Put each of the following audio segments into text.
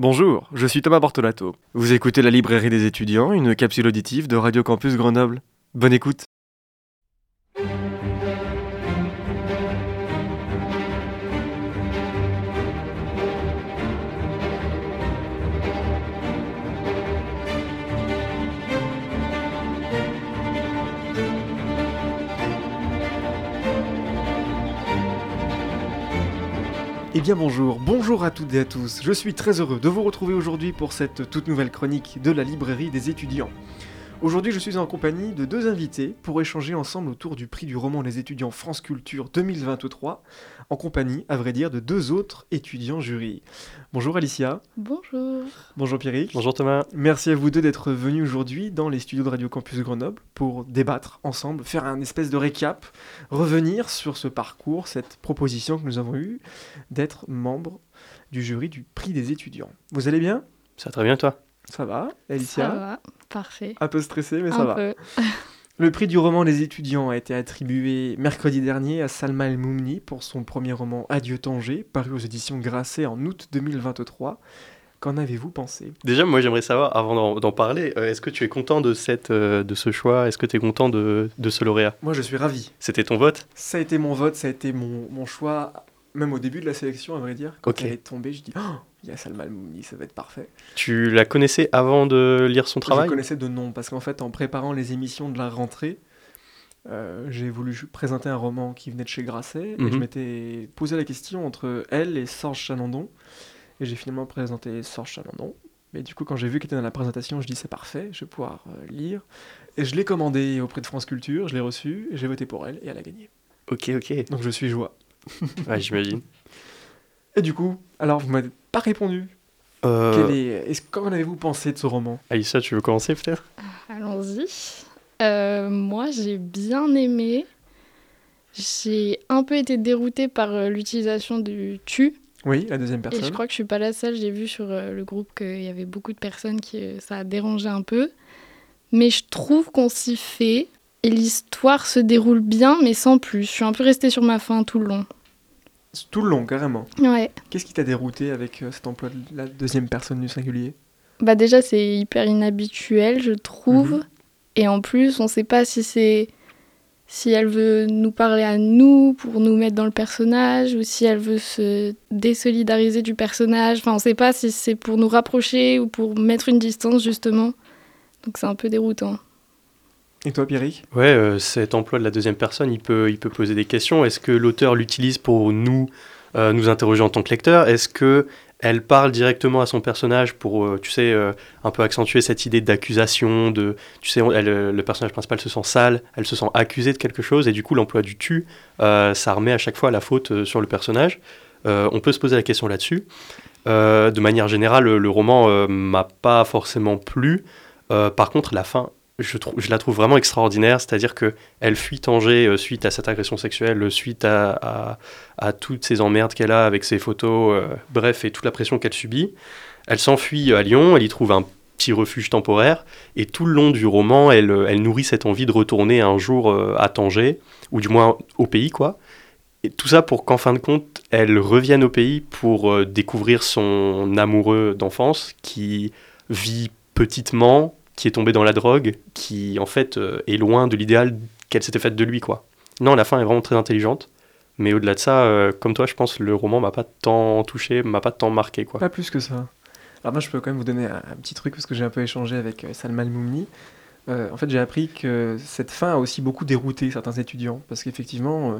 Bonjour, je suis Thomas Bortolato. Vous écoutez la librairie des étudiants, une capsule auditive de Radio Campus Grenoble. Bonne écoute. Eh bien bonjour, bonjour à toutes et à tous. Je suis très heureux de vous retrouver aujourd'hui pour cette toute nouvelle chronique de la librairie des étudiants. Aujourd'hui, je suis en compagnie de deux invités pour échanger ensemble autour du prix du roman Les étudiants France Culture 2023, en compagnie, à vrai dire, de deux autres étudiants jury. Bonjour Alicia. Bonjour. Bonjour Pierrick. Bonjour Thomas. Merci à vous deux d'être venus aujourd'hui dans les studios de Radio Campus Grenoble pour débattre ensemble, faire un espèce de récap, revenir sur ce parcours, cette proposition que nous avons eue d'être membre du jury du prix des étudiants. Vous allez bien? Ça va très bien toi? Ça va, Alicia Ça va, parfait. Un peu stressé, mais ça Un va. peu. Le prix du roman Les étudiants a été attribué mercredi dernier à Salma El Moumni pour son premier roman Adieu Tanger, paru aux éditions Grasset en août 2023. Qu'en avez-vous pensé? Déjà, moi j'aimerais savoir, avant d'en- parler, euh, est-ce que tu es content de, cette, euh, de ce choix? Est-ce que tu es content de, de ce lauréat? Moi, je suis ravi. C'était ton vote? Ça a été mon vote, ça a été mon, mon choix, même au début de la sélection, à vrai dire. Quand Ok. elle est tombée, je dis Oh, il y a Salma Moumni, ça va être parfait. Tu la connaissais avant de lire son Je travail connaissais de nom, parce qu'en fait, en préparant les émissions de la rentrée, euh, j'ai voulu présenter un roman qui venait de chez Grasset, et je Mhm. m'étais posé la question entre elle et Sorge Chalandon, et j'ai finalement présenté Sorge Chalandon. Mais du coup, quand j'ai vu qu'elle était dans la présentation, je dis c'est parfait, je vais pouvoir euh, lire. Et je l'ai commandé auprès de France Culture, je l'ai reçu, j'ai voté pour elle, et elle a gagné. Ok, ok. Donc je suis joie. Ouais, j'imagine. Et du coup, alors vous m'avez pas répondu. Euh, Quel est, est-ce, qu'en avez-vous pensé de ce roman? Aïssa, tu veux commencer peut-être? Allons-y. Euh, moi, j'ai bien aimé. J'ai un peu été déroutée par euh, l'utilisation du tu. Oui, la deuxième Et personne. je crois que je suis pas la seule. J'ai vu sur euh, le groupe qu'il y avait beaucoup de personnes qui ça a dérangé un peu. Mais je trouve qu'on s'y fait. Et l'histoire se déroule bien, mais sans plus. Je suis un peu restée sur ma faim tout le long. Tout le long, carrément. Ouais. Qu'est-ce qui t'a dérouté avec euh, cet emploi de la deuxième personne du singulier? Bah déjà, c'est hyper inhabituel, je trouve. Mhm. Et en plus, on sait pas si c'est si elle veut nous parler à nous pour nous mettre dans le personnage ou si elle veut se désolidariser du personnage. Enfin, on sait pas si c'est pour nous rapprocher ou pour mettre une distance justement. Donc c'est un peu déroutant. Et toi, Pierrick Ouais, euh, cet emploi de la deuxième personne, il peut, il peut poser des questions. Est-ce que l'auteur l'utilise pour nous, euh, nous interroger en tant que lecteur? Est-ce que elle parle directement à son personnage pour, euh, tu sais, un peu accentuer cette idée d'accusation, de, tu sais, le personnage principal se sent sale, elle se sent accusée de quelque chose, et du coup, l'emploi du tu, ça remet à chaque fois la faute sur le personnage. On peut se poser la question là-dessus. De manière générale, le, roman m'a pas forcément plu. Par contre, la fin, je, la trouve vraiment extraordinaire, c'est-à-dire que elle fuit Tanger euh, suite à cette agression sexuelle, euh, suite à, toutes ces emmerdes qu'elle a avec ses photos, euh, bref, et toute la pression qu'elle subit. Elle s'enfuit à Lyon, elle y trouve un petit refuge temporaire, et tout le long du roman, elle, euh, nourrit cette envie de retourner un jour euh, à Tanger, ou du moins au pays, quoi. Et tout ça pour qu'en fin de compte, elle revienne au pays pour euh, découvrir son amoureux d'enfance qui vit petitement, qui est tombé dans la drogue, qui en fait euh, est loin de l'idéal qu'elle s'était faite de lui, quoi. Non, la fin est vraiment très intelligente. Mais au-delà de ça, euh, comme toi, je pense le roman m'a pas tant touché, m'a pas tant marqué, quoi. Pas plus que ça. Alors moi, je peux quand même vous donner un, un petit truc parce que j'ai un peu échangé avec euh, Salma Moumni. Euh, en fait, j'ai appris que cette fin a aussi beaucoup dérouté certains étudiants parce qu'effectivement, euh,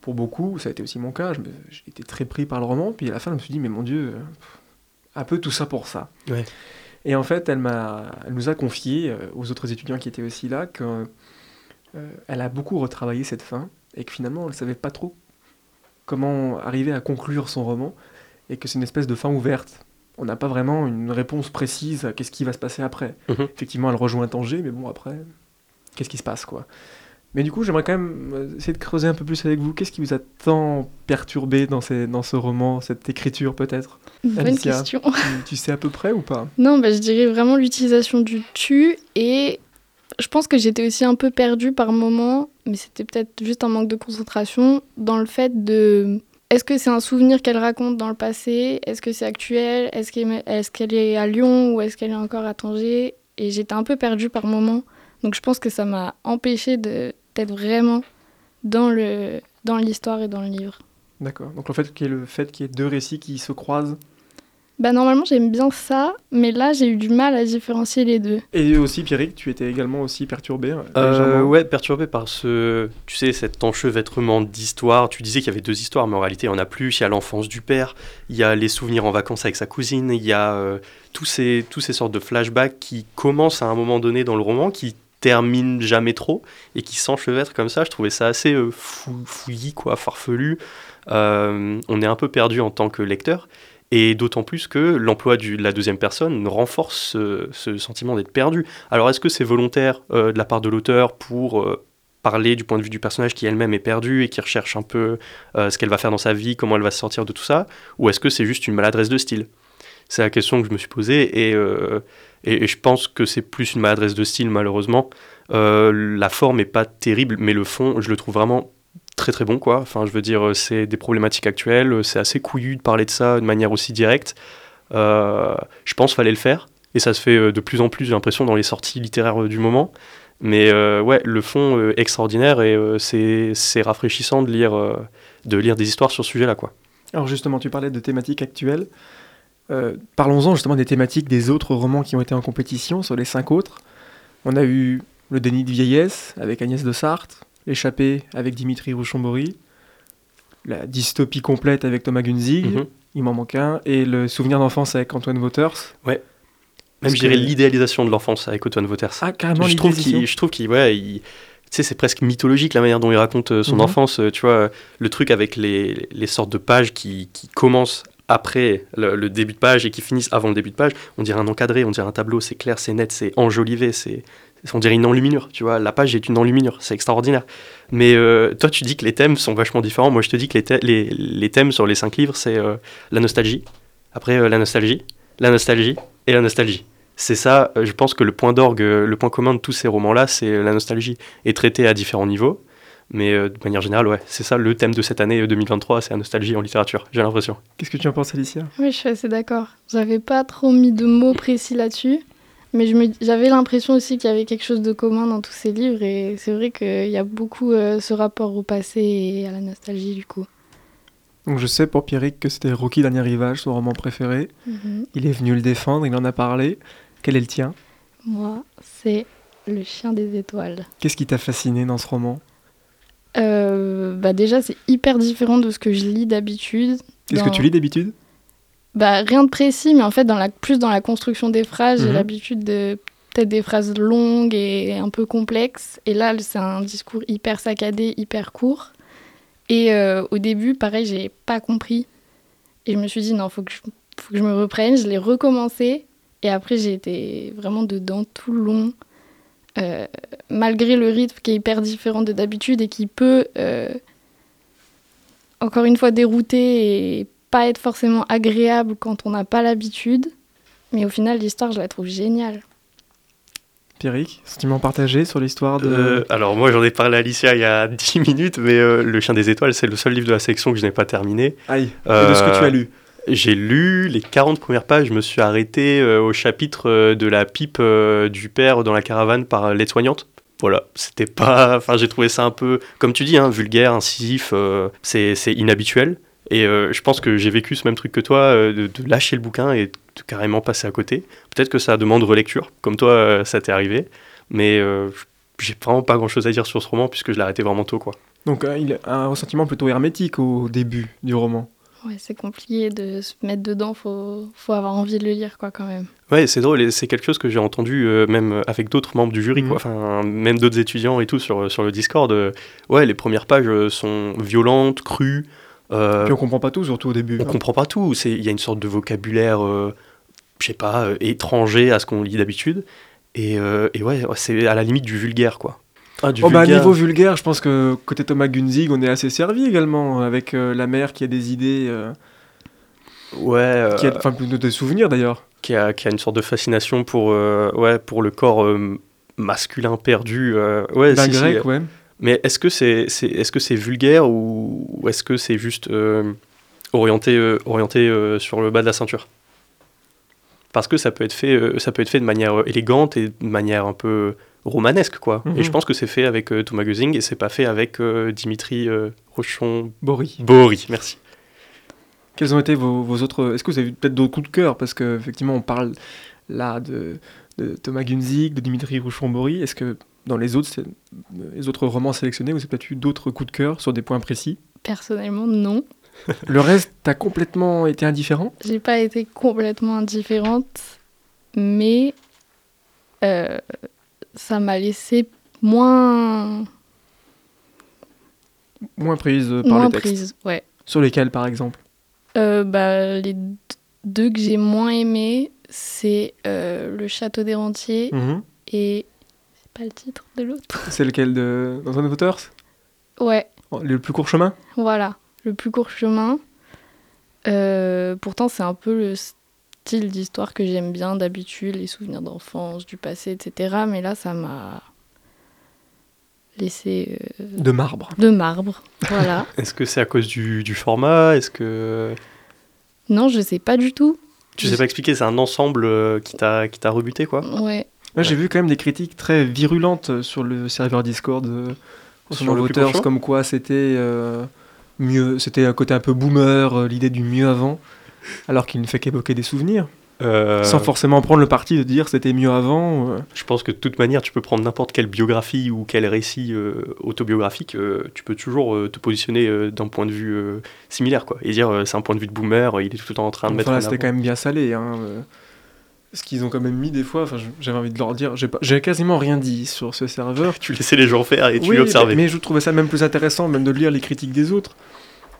pour beaucoup, ça a été aussi mon cas. J'ai été très pris par le roman, puis à la fin, je me suis dit, mais mon Dieu, un peu tout ça pour ça. Ouais. Et en fait, elle, m'a, elle nous a confié, euh, aux autres étudiants qui étaient aussi là, qu'elle a beaucoup retravaillé cette fin et que finalement, elle ne savait pas trop comment arriver à conclure son roman et que c'est une espèce de fin ouverte. On n'a pas vraiment une réponse précise à qu'est-ce qui va se passer après. Mhm. Effectivement, elle rejoint Tanger, mais bon, après, qu'est-ce qui se passe, quoi? Mais du coup, j'aimerais quand même euh, essayer de creuser un peu plus avec vous. Qu'est-ce qui vous a tant perturbé dans, ces, dans ce roman, cette écriture peut-être Bonne Alicia. question. tu, tu sais à peu près ou pas? Non, bah, je dirais vraiment l'utilisation du tu et je pense que j'étais aussi un peu perdue par moments, mais c'était peut-être juste un manque de concentration dans le fait de est-ce que c'est un souvenir qu'elle raconte dans le passé? Est-ce que c'est actuel? Est-ce qu'elle est, à Lyon ou est-ce qu'elle est encore à Tanger? Et j'étais un peu perdue par moments. Donc je pense que ça m'a empêché d'être vraiment dans le dans l'histoire et dans le livre. D'accord. Donc le fait qu'il y ait le fait qu'il y ait deux récits qui se croisent bah normalement j'aime bien ça, mais là j'ai eu du mal à différencier les deux. Et aussi Pierrick, tu étais également aussi perturbé euh, euh Ouais, perturbé par ce, tu sais, cet enchevêtrement d'histoires. Tu disais qu'il y avait deux histoires, mais en réalité il n'y en a plus. Il y a l'enfance du père, il y a les souvenirs en vacances avec sa cousine, il y a euh, tous, ces, tous ces sortes de flashbacks qui commencent à un moment donné dans le roman, qui terminent jamais trop et qui s'enchevêtrent comme ça. Je trouvais ça assez euh, fou, fouillis, quoi, farfelu. on est un peu perdu en tant que lecteur. Et d'autant plus que l'emploi de la deuxième personne renforce ce, sentiment d'être perdu. Alors est-ce que c'est volontaire euh, de la part de l'auteur pour euh, parler du point de vue du personnage qui elle-même est perdu et qui recherche un peu euh, ce qu'elle va faire dans sa vie, comment elle va se sortir de tout ça? Ou est-ce que c'est juste une maladresse de style? C'est la question que je me suis posée et, et, je pense que c'est plus une maladresse de style malheureusement. la forme est pas terrible, mais le fond, je le trouve vraiment très très bon quoi. Enfin, je veux dire, euh, c'est des problématiques actuelles, euh, c'est assez couillu de parler de ça de manière aussi directe. Euh, je pense fallait le faire et ça se fait de plus en plus, j'ai l'impression, dans les sorties littéraires du moment. Mais ouais, le fond extraordinaire et c'est rafraîchissant de lire, de lire des histoires sur ce sujet-là quoi. Alors justement, tu parlais de thématiques actuelles. Parlons-en justement des thématiques des autres romans qui ont été en compétition, sur les cinq autres. On a eu Le déni de vieillesse avec Agnès de Sarthe, L'échappée avec Dimitri Rouchambori, la dystopie complète avec Thomas Gunzig, mhm. il m'en manque un, et le souvenir d'enfance avec Antoine Wouters. Ouais. Même je dirais l'idéalisation de l'enfance avec Antoine Wouters. Ah, carrément, je trouve qu'il, je trouve qu'il, ouais, il, tu sais, c'est presque mythologique la manière dont il raconte euh, son mhm. enfance. Euh, tu vois, le truc avec les, les sortes de pages qui, qui commencent après le, début de page et qui finissent avant le début de page. On dirait un encadré, on dirait un tableau, c'est clair, c'est net, c'est enjolivé, c'est, on dirait une enluminure, tu vois. La page est une enluminure, c'est extraordinaire. Mais euh, toi, tu dis que les thèmes sont vachement différents. Moi, je te dis que les, thèmes sur les cinq livres, c'est euh, la nostalgie, après euh, la nostalgie, la nostalgie et la nostalgie. C'est ça, je pense que le point d'orgue, le point commun de tous ces romans-là, c'est la nostalgie, est traité à différents niveaux. Mais de manière générale, ouais, c'est ça le thème de cette année 2023, c'est la nostalgie en littérature, j'ai l'impression. Qu'est-ce que tu en penses, Alicia? Oui, je suis assez d'accord. J'avais pas trop mis de mots précis là-dessus. Mais j'avais l'impression aussi qu'il y avait quelque chose de commun dans tous ces livres et c'est vrai qu'il y a beaucoup euh, ce rapport au passé et à la nostalgie du coup. Donc je sais pour Pierrick que c'était Rocky Dernier Rivage, son roman préféré. Mhm. Il est venu le défendre, il en a parlé. Quel est le tien? Moi, c'est Le Chien des Étoiles. Qu'est-ce qui t'a fasciné dans ce roman? Euh, bah Déjà, c'est hyper différent de ce que je lis d'habitude. Qu'est-ce que tu lis d'habitude? Bah, rien de précis, mais en fait, dans la, plus dans la construction des phrases, j'ai mhm. l'habitude de peut-être des phrases longues et un peu complexes. Et là, c'est un discours hyper saccadé, hyper court. Et euh, au début, pareil, j'ai pas compris. Et je me suis dit, non, faut que je, faut que je me reprenne. Je l'ai recommencé. Et après, j'ai été vraiment dedans tout le long. Euh, malgré le rythme qui est hyper différent de d'habitude et qui peut, euh, encore une fois, dérouter et pas être forcément agréable quand on n'a pas l'habitude. Mais au final, l'histoire, je la trouve géniale. Pierrick, sentiment partagé sur l'histoire de... Euh, alors moi j'en ai parlé à Alicia il y a 10 minutes, mais euh, Le Chien des Étoiles, c'est le seul livre de la section que je n'ai pas terminé. Aïe, euh, de ce que tu as lu J'ai lu les 40 premières pages, je me suis arrêté au chapitre de la pipe du père dans la caravane par l'aide-soignante. Voilà, c'était pas... Enfin j'ai trouvé ça un peu, comme tu dis, hein, vulgaire, incisif, c'est inhabituel. Et euh, je pense que j'ai vécu ce même truc que toi, euh, de, lâcher le bouquin et de carrément passer à côté. Peut-être que ça demande relecture, comme toi, euh, ça t'est arrivé. Mais j'ai vraiment pas grand-chose à dire sur ce roman puisque je l'ai arrêté vraiment tôt. Quoi. Donc il a un ressentiment plutôt hermétique au début du roman. Ouais, c'est compliqué de se mettre dedans, faut, faut avoir envie de le lire quoi quand même. Ouais, c'est drôle, c'est quelque chose que j'ai entendu même avec d'autres membres du jury, quoi. Mhm. enfin même d'autres étudiants et tout sur, sur le Discord. ouais, les premières pages sont violentes, crues, euh, Puis on comprend pas tout, surtout au début. On hein. comprend pas tout. Il y a une sorte de vocabulaire, euh, je sais pas, euh, étranger à ce qu'on lit d'habitude. Et, et, ouais, c'est à la limite du vulgaire, quoi. Ah, du oh, bah, niveau vulgaire, je pense que côté Thomas Gunzig, on est assez servi également, avec la mère qui a des idées. ouais. Qui a, enfin, des souvenirs d'ailleurs. Qui a, qui a, une sorte de fascination pour, ouais, pour le corps masculin perdu. ouais, D'un grec, ouais. Mais est-ce que c'est est-ce que c'est vulgaire ou, ou est-ce que c'est juste euh, orienté euh, orienté euh, sur le bas de la ceinture? Parce que ça peut être fait euh, ça peut être fait de manière euh, élégante et de manière un peu romanesque quoi. Mhm. Et je pense que c'est fait avec euh, Thomas Guzing et c'est pas fait avec euh, Dimitri euh, Rochon Boris. Bory. Merci. Quels ont été vos, vos autres. Est-ce que vous avez eu peut-être d'autres coups de cœur? Parce qu'effectivement, on parle là de, de Thomas Gunzig, de Dimitri Rouchon-Bory. Est-ce que dans les autres, les autres romans sélectionnés, vous avez peut-être eu d'autres coups de cœur sur des points précis? Personnellement, non. Le reste a complètement été indifférent? J'ai pas été complètement indifférente, mais euh, ça m'a laissé moins, Moins prise par moins les textes. prise. Ouais. Sur lesquels, par exemple? Euh, bah, les deux que j'ai moins aimés, c'est euh, Le Château des Rentiers Mhm. et. C'est pas le titre de l'autre C'est lequel de dans un Ouais, Oh, Le plus court chemin? Voilà. Le plus court chemin. Euh, pourtant, c'est un peu le style d'histoire que j'aime bien d'habitude, les souvenirs d'enfance, du passé, etc. Mais là, ça m'a laissé euh, De marbre. de marbre. Voilà. Est-ce que c'est à cause du, du format? Est-ce que non, je sais pas du tout. tu sais pas expliquer C'est un ensemble euh, qui t'a qui t'a rebuté quoi? Ouais. Là, j'ai vu quand même des critiques très virulentes sur le serveur Discord euh, Sur court chemin? comme quoi c'était euh, mieux, c'était un côté un peu boomer, euh, l'idée du mieux avant, alors qu'il ne fait qu'évoquer des souvenirs, Euh, sans forcément prendre le parti de dire c'était mieux avant. euh. Je pense que de toute manière, tu peux prendre n'importe quelle biographie ou quel récit euh, autobiographique, tu peux toujours te positionner d'un point de vue similaire, quoi. Et dire c'est un point de vue de boomer, il est tout le temps en train de mettre Enfin, là, en c'était quand même bien salé. Hein. Ce qu'ils ont quand même mis des fois, enfin, j'avais envie de leur dire, j'ai quasiment rien dit sur ce serveur. Tu laissais les gens faire et tu oui, observais. mais, mais je trouvais ça même plus intéressant, même de lire les critiques des autres.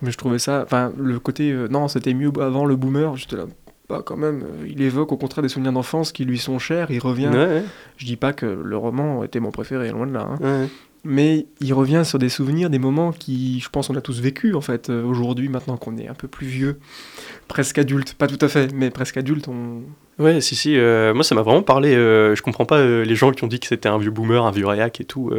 Mais je trouvais ça, enfin, le côté, euh, non, c'était mieux avant le boomer, j'étais là, bah quand même, euh, il évoque au contraire des souvenirs d'enfance qui lui sont chers, il revient. Ouais, ouais, Je dis pas que le roman était mon préféré, loin de là, hein. ouais. Mais il revient sur des souvenirs, des moments qui, je pense, on a tous vécu en fait, euh, aujourd'hui, maintenant qu'on est un peu plus vieux, presque adulte, pas tout à fait, mais presque adulte, on. Ouais, si, si. euh, moi, ça m'a vraiment parlé. euh, je comprends pas euh, les gens qui ont dit que c'était un vieux boomer, un vieux réac et tout.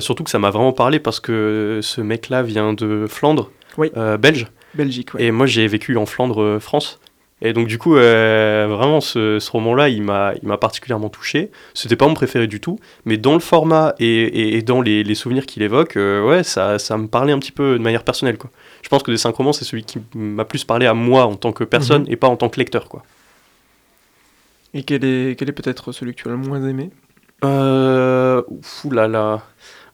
surtout que ça m'a vraiment parlé parce que ce mec-là vient de Flandre, Oui. belge. Belgique, ouais. Et moi, j'ai vécu en Flandre, France. Et donc, du coup, euh, vraiment, ce, ce roman-là, il m'a il m'a particulièrement touché. C'était pas mon préféré du tout, mais dans le format et, et- et dans les, les souvenirs qu'il évoque, euh, ouais, ça, ça me parlait un petit peu de manière personnelle, quoi. Je pense que des cinq romans, c'est celui qui m'a plus parlé à moi en tant que personne Mhm. et pas en tant que lecteur, quoi. Et quel est, quel est peut-être celui que tu as le moins aimé? Euh. Là là.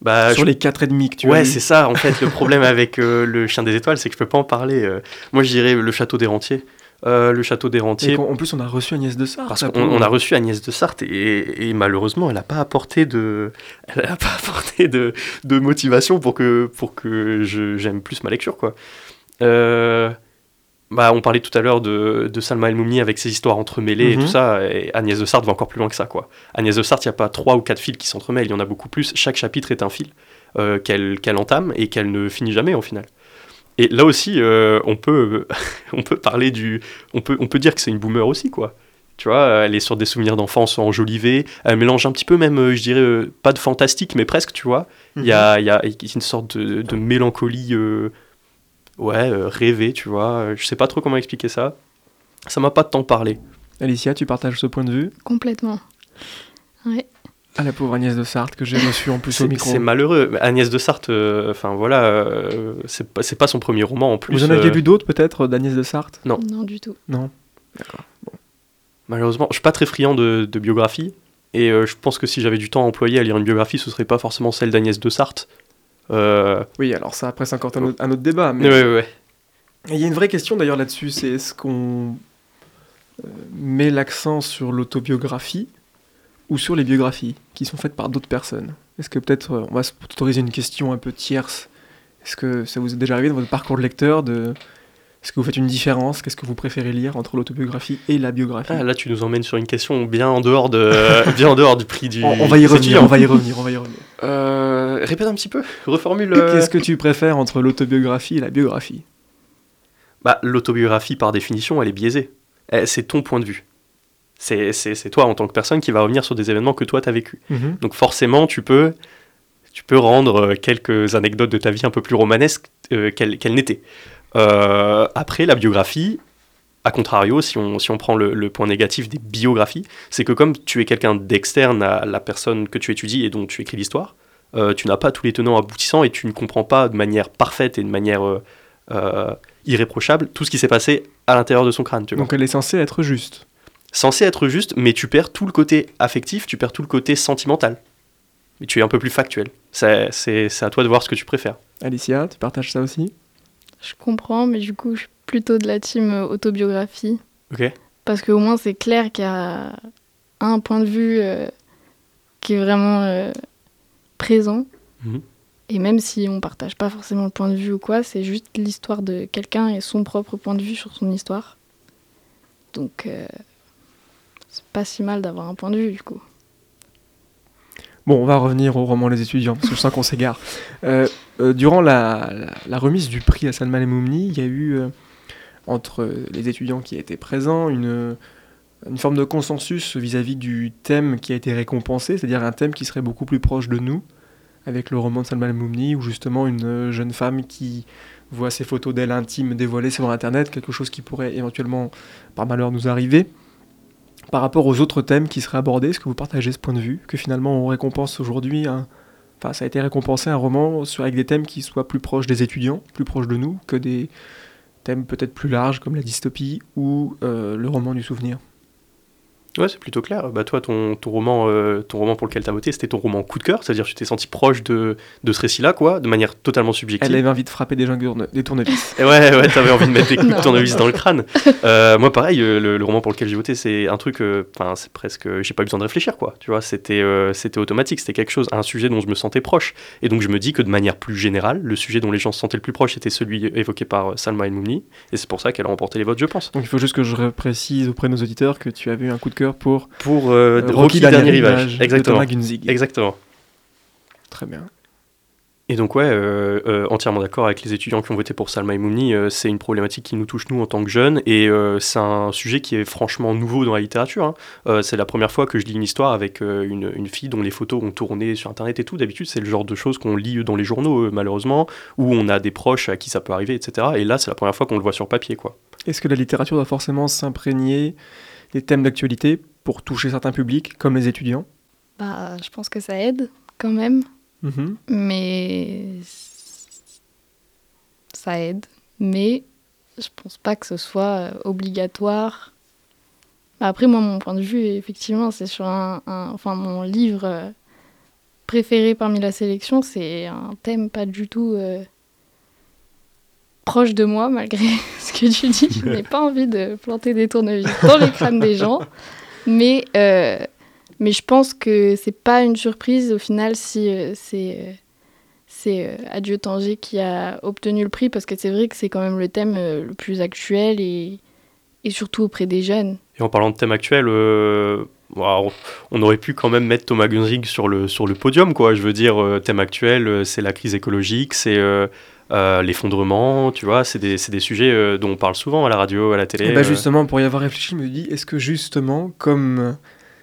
Bah, Sur je- les quatre et demi que tu Ouais, c'est ça. En fait, le problème avec euh, le Chien des Étoiles, c'est que je peux pas en parler. euh. Moi, je dirais le Château des Rentiers. Euh, le Château des Rentiers. en plus, on a reçu Agnès de Sarthe. Parce qu'on a reçu Agnès de Sarthe et, et malheureusement, elle n'a pas apporté de, elle a pas apporté de, de motivation pour que, pour que j'aime plus ma lecture, quoi. Euh, bah, on parlait tout à l'heure de, de Salma El Moumi avec ses histoires entremêlées et Mhm. tout ça, et Agnès de Sarthe va encore plus loin que ça, quoi. Agnès de Sarthe, il n'y a pas trois ou quatre fils qui s'entremêlent, il y en a beaucoup plus. Chaque chapitre est un fil euh, qu'elle qu'elle entame et qu'elle ne finit jamais au final. Et là aussi, euh, on, peut, on peut parler du. On peut, on peut dire que c'est une boomer aussi, quoi. Tu vois, elle est sur des souvenirs d'enfance enjolivés. Elle mélange un petit peu, même, euh, je dirais, euh, pas de fantastique, mais presque, tu vois. Il y, a, il y a une sorte de, de mélancolie, euh, ouais, euh, rêvée, tu vois. Je sais pas trop comment expliquer ça. Ça m'a pas tant parlé. Alicia, tu partages ce point de vue? Complètement. Ouais. Ah, la pauvre Agnès de Sarthe que j'ai reçue en plus au C'est micro. c'est malheureux. Agnès de Sarthe, euh, enfin voilà, euh, c'est pas, son premier roman en plus. Vous en aviez euh, lu d'autres peut-être d'Agnès de Sarthe? Non. Non, du tout. Non. Malheureusement, je suis pas très friand de, de biographie. Et euh, je pense que si j'avais du temps à employer à lire une biographie, ce serait pas forcément celle d'Agnès de Sarthe. Euh, Oui, alors ça, après, c'est encore un autre, un autre débat. Mais ouais, ouais, ouais. Et il y a une vraie question d'ailleurs là-dessus c'est est-ce qu'on euh, met l'accent sur l'autobiographie? Ou sur les biographies qui sont faites par d'autres personnes Est-ce que peut-être euh, on va s'autoriser une question un peu tierce Est-ce que ça vous est déjà arrivé dans votre parcours de lecteur de est-ce que vous faites une différence? Qu'est-ce que vous préférez lire entre l'autobiographie et la biographie? Ah, là, tu nous emmènes sur une question bien en dehors, de, bien en dehors du prix du. on, on va y revenir, on va y revenir, on va y revenir. Euh, répète un petit peu, reformule. euh. Qu'est-ce que tu préfères entre l'autobiographie et la biographie? Bah, l'autobiographie, par définition, elle est biaisée. Eh, C'est ton point de vue. C'est toi, en tant que personne, qui va revenir sur des événements que toi, t'as vécu. Donc forcément, tu peux, tu peux rendre quelques anecdotes de ta vie un peu plus romanesques qu'elles n'étaient. après, la biographie, a contrario, si on, si on prend le, point négatif des biographies, c'est que comme tu es quelqu'un d'externe à la personne que tu étudies et dont tu écris l'histoire, euh, tu n'as pas tous les tenants aboutissants et tu ne comprends pas de manière parfaite et de manière euh, euh, irréprochable tout ce qui s'est passé à l'intérieur de son crâne. Tu Donc elle est censée être juste. Censée être juste, mais tu perds tout le côté affectif, tu perds tout le côté sentimental. Mais tu es un peu plus factuel. C'est à toi de voir ce que tu préfères. Alicia, tu partages ça aussi? Je comprends, mais du coup, je plutôt de la team autobiographie. Ok. Parce qu'au moins, c'est clair qu'il y a un point de vue euh, qui est vraiment euh, présent. Mhm. Et même si on partage pas forcément le point de vue ou quoi, c'est juste l'histoire de quelqu'un et son propre point de vue sur son histoire. Donc, euh, c'est pas si mal d'avoir un point de vue du coup. Bon, on va revenir au roman Les étudiants, parce que je sens qu'on s'égare. durant la, remise du prix à Salman et Moumni, il y a eu entre les étudiants qui étaient présents, une, forme de consensus vis-à-vis du thème qui a été récompensé, c'est-à-dire un thème qui serait beaucoup plus proche de nous, avec le roman de Salman al-Moumni, où justement une jeune femme qui voit ses photos d'elle intimes dévoilées sur Internet, quelque chose qui pourrait éventuellement, par malheur, nous arriver. Par rapport aux autres thèmes qui seraient abordés, est-ce que vous partagez ce point de vue Que finalement on récompense aujourd'hui un... Enfin, ça a été récompensé un roman avec des thèmes qui soient plus proches des étudiants, plus proches de nous, que des, thèmes peut-être plus larges comme la dystopie ou euh, le roman du souvenir? Ouais, c'est plutôt clair. Bah, toi, ton, ton roman, euh, ton roman pour lequel tu as voté, c'était ton roman coup de cœur, c'est-à-dire que tu t'es senti proche de, de ce récit-là, quoi, de manière totalement subjective. Elle avait envie de frapper des, gens, des tournevis. ouais, ouais, t'avais envie de mettre des coups de tournevis dans le crâne. Euh, moi, pareil, euh, le, roman pour lequel j'ai voté, c'est un truc, enfin, c'est presque, j'ai pas eu besoin de réfléchir, quoi. Tu vois, c'était c'était automatique, c'était quelque chose, un sujet dont je me sentais proche. Et donc, je me dis que de manière plus générale, le sujet dont les gens se sentaient le plus proche était celui évoqué par Salma El Moumni, et c'est pour ça qu'elle a remporté les votes, je pense. Donc, il faut juste que je précise auprès de nos auditeurs que tu avais eu un coup de cœur pour. Pour euh, euh, Rocky, Dernier, Rivage. Exactement. Exactement. Très bien. Et donc ouais, euh, entièrement d'accord avec les étudiants qui ont voté pour Salma Mouni, c'est une problématique qui nous touche nous en tant que jeunes, et c'est un sujet qui est franchement nouveau dans la littérature. Hein. c'est la première fois que je lis une histoire avec une, une, fille dont les photos ont tourné sur Internet et tout. D'habitude, c'est le genre de choses qu'on lit dans les journaux, malheureusement, où on a des proches à qui ça peut arriver, etc. Et là, c'est la première fois qu'on le voit sur papier, quoi. Est-ce que la littérature doit forcément s'imprégner des thèmes d'actualité pour toucher certains publics, comme les étudiants bah, Je pense que ça aide quand même. Mhm. Mais ça aide. Mais je pense pas que ce soit euh, obligatoire. Après, moi, mon point de vue, effectivement, c'est sur un, Enfin, mon livre euh, préféré parmi la sélection, c'est un thème pas du tout euh, proche de moi, malgré ce que tu dis. Je n'ai pas envie de planter des tournevis dans les crânes des gens. Mais, euh, mais je pense que c'est pas une surprise au final si euh, c'est euh, c'est Adieu Tanger qui a obtenu le prix parce que c'est vrai que c'est quand même le thème le plus actuel et, et, surtout auprès des jeunes. Et en parlant de thème actuel, on aurait pu quand même mettre Thomas Gunzig sur le, sur le podium, quoi. Je veux dire, thème actuel, c'est la crise écologique, c'est l'effondrement, tu vois, c'est des, des, sujets dont on parle souvent à la radio, à la télé. Et bah justement, pour y avoir réfléchi, je me dis, est-ce que justement, comme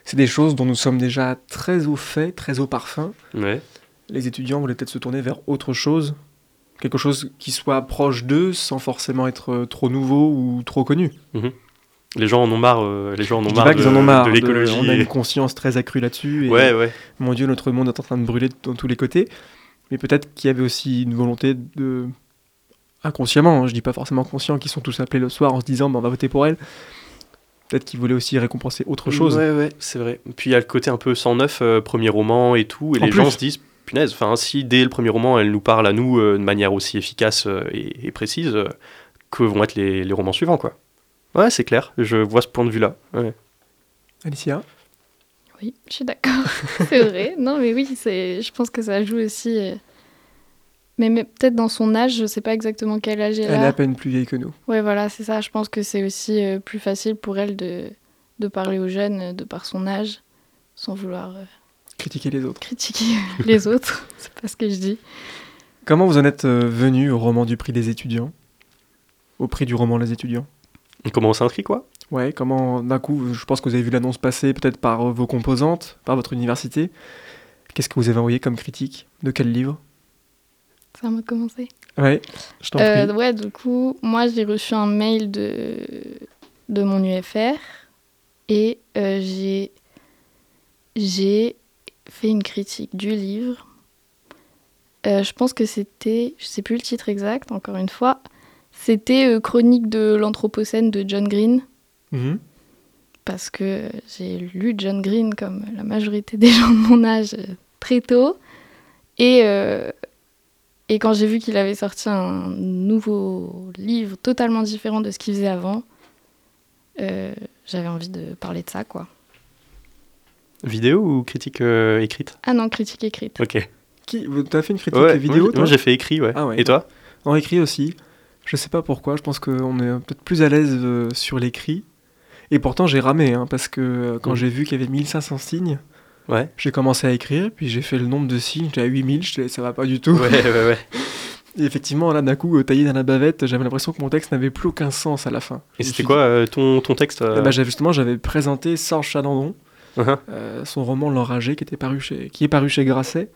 c'est des choses dont nous sommes déjà très au fait, très au parfum, les étudiants voulaient peut-être se tourner vers autre chose, quelque chose qui soit proche d'eux sans forcément être trop nouveau ou trop connu? Mhm. Les gens en ont marre, les gens en ont marre, de, en ont marre de l'écologie. On a une conscience très accrue là-dessus. ouais, ouais. Mon Dieu, notre monde est en train de brûler dans tous les côtés mais peut-être qu'il y avait aussi une volonté de inconsciemment, hein, je dis pas forcément conscient, qu'ils sont tous appelés le soir en se disant bah, on va voter pour elle. Peut-être qu'ils voulaient aussi récompenser autre chose. Ouais, ouais, c'est vrai. Puis il y a le côté un peu 109, euh, premier roman et tout, et les gens se disent punaise, enfin si dès le premier roman elle nous parle à nous euh, de manière aussi efficace euh, et, précise, que vont être les, les, romans suivants quoi. Ouais, c'est clair, je vois ce point de vue-là. Alicia oui, je suis d'accord. c'est vrai. Non, mais oui, c'est. Je pense que ça joue aussi. Euh, mais, peut-être dans son âge, je sais pas exactement quel âge elle, a. Elle est à peine plus vieille que nous. Ouais, voilà, c'est ça. Je pense que c'est aussi euh, plus facile pour elle de, de parler aux jeunes euh, de par son âge, sans vouloir. critiquer les autres. Critiquer les autres, c'est pas ce que je dis. Comment vous en êtes venu au roman du prix des étudiants? Au prix du roman Les étudiants? Comment on s'inscrit, quoi? Ouais, comment d'un coup, je pense que vous avez vu l'annonce passer peut-être par vos composantes, par votre université. Qu'est-ce que vous avez envoyé comme critique? De quel livre? Ça à moi de commencer. Ouais, je t'en Euh, prie. ouais, du coup, moi j'ai reçu un mail de, de mon UFR et euh, j'ai j'ai fait une critique du livre. Euh, je pense que c'était, je sais plus le titre exact, encore une fois, c'était euh, Chronique de l'Anthropocène de John Green, Mhm. parce que j'ai lu John Green comme la majorité des gens de mon âge euh, très tôt. Et, euh, et quand j'ai vu qu'il avait sorti un nouveau livre totalement différent de ce qu'il faisait avant, euh, j'avais envie de parler de ça, quoi. Vidéo ou critique euh, écrite? Ah non, critique écrite. Ok. Qui T'as fait une critique Ouais, vidéo moi, j'ai fait écrit, ouais. Ah ouais. Et toi? En écrit aussi. Je sais pas pourquoi, je pense qu'on est peut-être plus à l'aise euh, sur l'écrit. Et pourtant j'ai ramé, hein, parce que euh, quand Mhm. j'ai vu qu'il y avait 1500 signes, Ouais. j'ai commencé à écrire, puis j'ai fait le nombre de signes, j'étais à 8000, je ça va pas du tout. Ouais, ouais, ouais. Et effectivement, là d'un coup, euh, taillé dans la bavette, j'avais l'impression que mon texte n'avait plus aucun sens à la fin. Et c'était quoi euh, ton, ton texte euh, j'avais- Justement, j'avais présenté Serge Chalandon, uh-huh. euh, son roman L'Enragé, qui, était paru chez... qui est paru chez Grasset.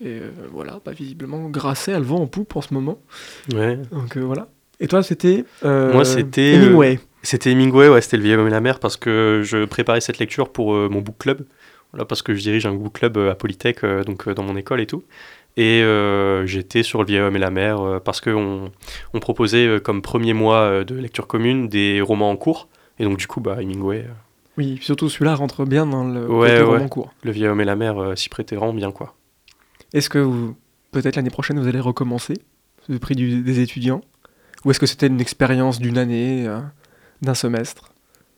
Et euh, voilà, bah, visiblement, Grasset a le vent en poupe en ce moment. Ouais. Donc euh, voilà. Et toi, c'était euh, Moi, c'était, Hemingway. C'était Hemingway, ouais, c'était Le vieil homme et la mer, parce que je préparais cette lecture pour mon book club. Voilà, parce que je dirige un book club à Polytech, donc dans mon école et tout. Et euh, j'étais sur Le vieil homme et la mer, euh, parce qu'on on proposait euh, comme premier mois de lecture commune des romans en cours. Et donc, du coup, bah, Hemingway, Oui, surtout celui-là rentre bien dans le Ouais, côté ouais. roman court. Le vieil homme et la mer s'y prêtaient vraiment bien, quoi. Est-ce que vous, peut-être l'année prochaine, vous allez recommencer le prix du- des étudiants? Ou est-ce que c'était une expérience d'une année, euh, d'un semestre?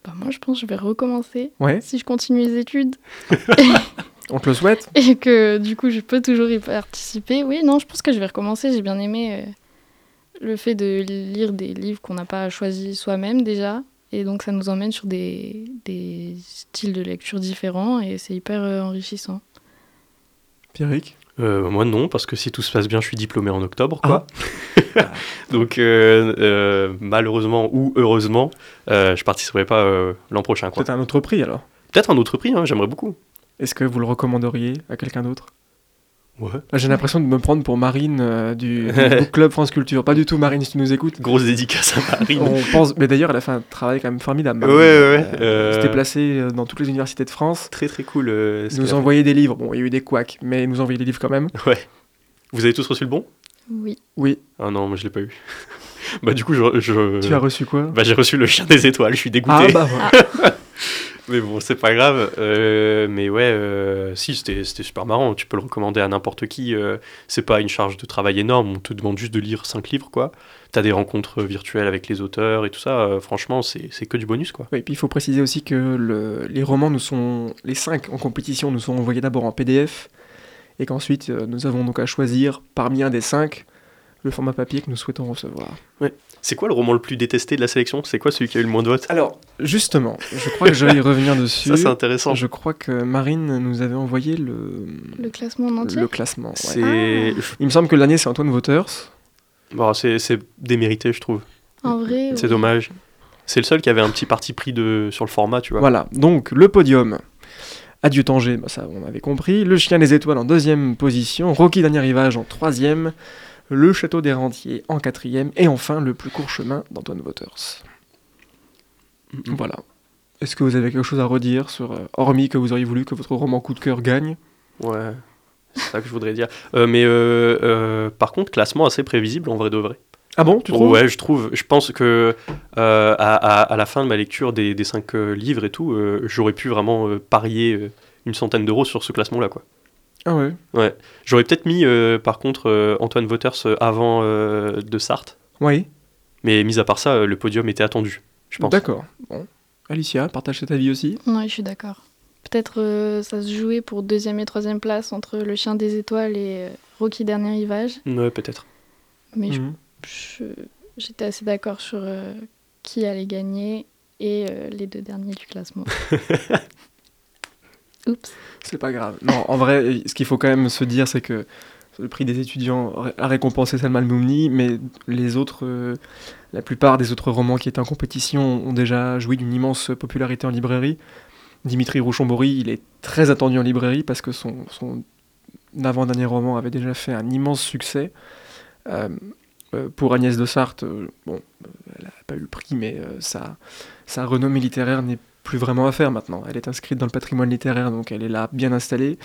Bah, moi, je pense que je vais recommencer Ouais, si je continue les études on te le souhaite. et que du coup, je peux toujours y participer. Oui, non, je pense que je vais recommencer. J'ai bien aimé euh, le fait de lire des livres qu'on n'a pas choisis soi-même déjà. Et donc, ça nous emmène sur des, des styles de lecture différents et c'est hyper euh, enrichissant. Pierrick? Euh, moi non, parce que si tout se passe bien, je suis diplômé en octobre, quoi. Ah. Donc euh, euh, malheureusement ou heureusement, euh, je participerai pas l'an prochain. Peut-être un autre prix alors. Peut-être un autre prix, hein, j'aimerais beaucoup. Est-ce que vous le recommanderiez à quelqu'un d'autre? Ouais. J'ai l'impression de me prendre pour Marine euh, du, du Book Club France Culture. Pas du tout, Marine, si tu nous écoutes. Grosse dédicace à Marine. On pense, mais d'ailleurs, elle a fait un travail quand même formidable. Ouais, Marine. ouais, ouais, Euh, euh, Elle s'était placée euh, dans toutes les universités de France. Très très cool. euh, nous envoyait des livres. Bon, il y a eu des couacs, mais elle nous envoyait des livres quand même. Ouais. Vous avez tous reçu le bon? Oui. Oui. Ah non, moi je l'ai pas eu. bah du coup, je, je- Tu as reçu quoi? Bah, j'ai reçu le chien des étoiles. Je suis dégoûté. Ah bah voilà. Mais bon, c'est pas grave. Euh, mais ouais, euh, si, c'était c'était super marrant. Tu peux le recommander à n'importe qui. euh, c'est pas une charge de travail énorme. On te demande juste de lire 5 livres, quoi. T'as des rencontres virtuelles avec les auteurs et tout ça. euh, franchement, c'est c'est que du bonus, quoi. Oui, puis il faut préciser aussi que le- les romans nous sont, les cinq en compétition nous sont envoyés d'abord en PDF et qu'ensuite nous avons donc à choisir parmi un des cinq le format papier que nous souhaitons recevoir. C'est quoi le roman le plus détesté de la sélection? C'est quoi celui qui a eu le moins de votes? Alors, justement, je crois que je vais y revenir dessus. Ça, c'est intéressant. Je crois que Marine nous avait envoyé le, Le classement en entier? le classement. ouais. C'est Il me semble que l'année c'est Antoine Waters. bon, c'est c'est démérité, je trouve. En vrai, C'est oui. dommage. C'est le seul qui avait un petit parti pris de, sur le format, tu vois. Voilà, donc le podium. Adieu Tanger, bah, ça on avait compris. Le Chien des Étoiles en deuxième position. Rocky Dernier Rivage en troisième. Le Château des Rentiers en quatrième. Et enfin le plus court chemin d'Antoine Waters. Mhm. Voilà. Est-ce que vous avez quelque chose à redire sur, euh, hormis que vous auriez voulu que votre roman coup de cœur gagne? Ouais, c'est ça que je voudrais dire. Euh, mais euh, par contre, classement assez prévisible en vrai de vrai. Ah bon, tu trouves? Ouais, je trouve. Je pense que à, à- à la fin de ma lecture des, des cinq livres et tout, j'aurais pu vraiment parier une centaine d'euros sur ce classement-là, quoi. Ah ouais. J'aurais peut-être mis, euh, par contre, euh, Antoine Waters euh, avant euh, de Sartre, Oui, mais mis à part ça, le podium était attendu, je pense. d'accord. Bon. Alicia, partage cet avis aussi Non, je suis d'accord. Peut-être euh, ça se jouait pour deuxième et troisième place entre Le Chien des Étoiles et euh, Rocky Dernier Rivage. Ouais, peut-être. Mais Mhm. j'étais assez d'accord sur euh, qui allait gagner et euh, les deux derniers du classement. Oups. C'est pas grave. Non, en vrai, ce qu'il faut quand même se dire, c'est que le prix des étudiants a récompensé Salman Moumni, mais les autres, euh, la plupart des autres romans qui étaient en compétition ont déjà joui d'une immense popularité en librairie. Dimitri Rouchon-Bory, il est très attendu en librairie parce que son, son avant-dernier roman avait déjà fait un immense succès. Euh, euh, pour Agnès de Sarthe, bon, elle n'a pas eu le prix, mais sa, sa renommée littéraire n'est plus vraiment à faire maintenant. Elle est inscrite dans le patrimoine littéraire, donc elle est là bien installée.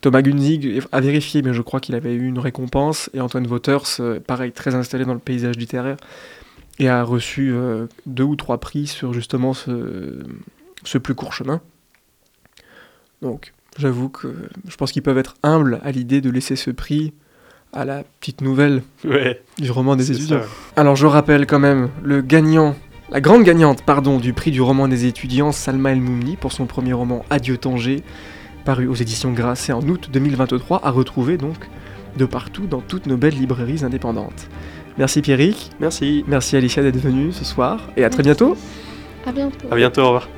Thomas Gunzig a vérifié, mais je crois qu'il avait eu une récompense. Et Antoine Wouters, pareil, très installé dans le paysage littéraire, et a reçu deux ou trois prix sur justement ce, ce plus court chemin. Donc, j'avoue que je pense qu'ils peuvent être humbles à l'idée de laisser ce prix à la petite nouvelle du roman des étudiants. Alors, je rappelle quand même le gagnant, la grande gagnante, pardon, du prix du roman des étudiants, Salma El Moumni, pour son premier roman Adieu Tanger, paru aux éditions Grasset en août 2023, à retrouver donc de partout dans toutes nos belles librairies indépendantes. Merci Pierrick. Merci. Merci Alicia d'être venue ce soir et à très bientôt. À bientôt. À bientôt, au revoir.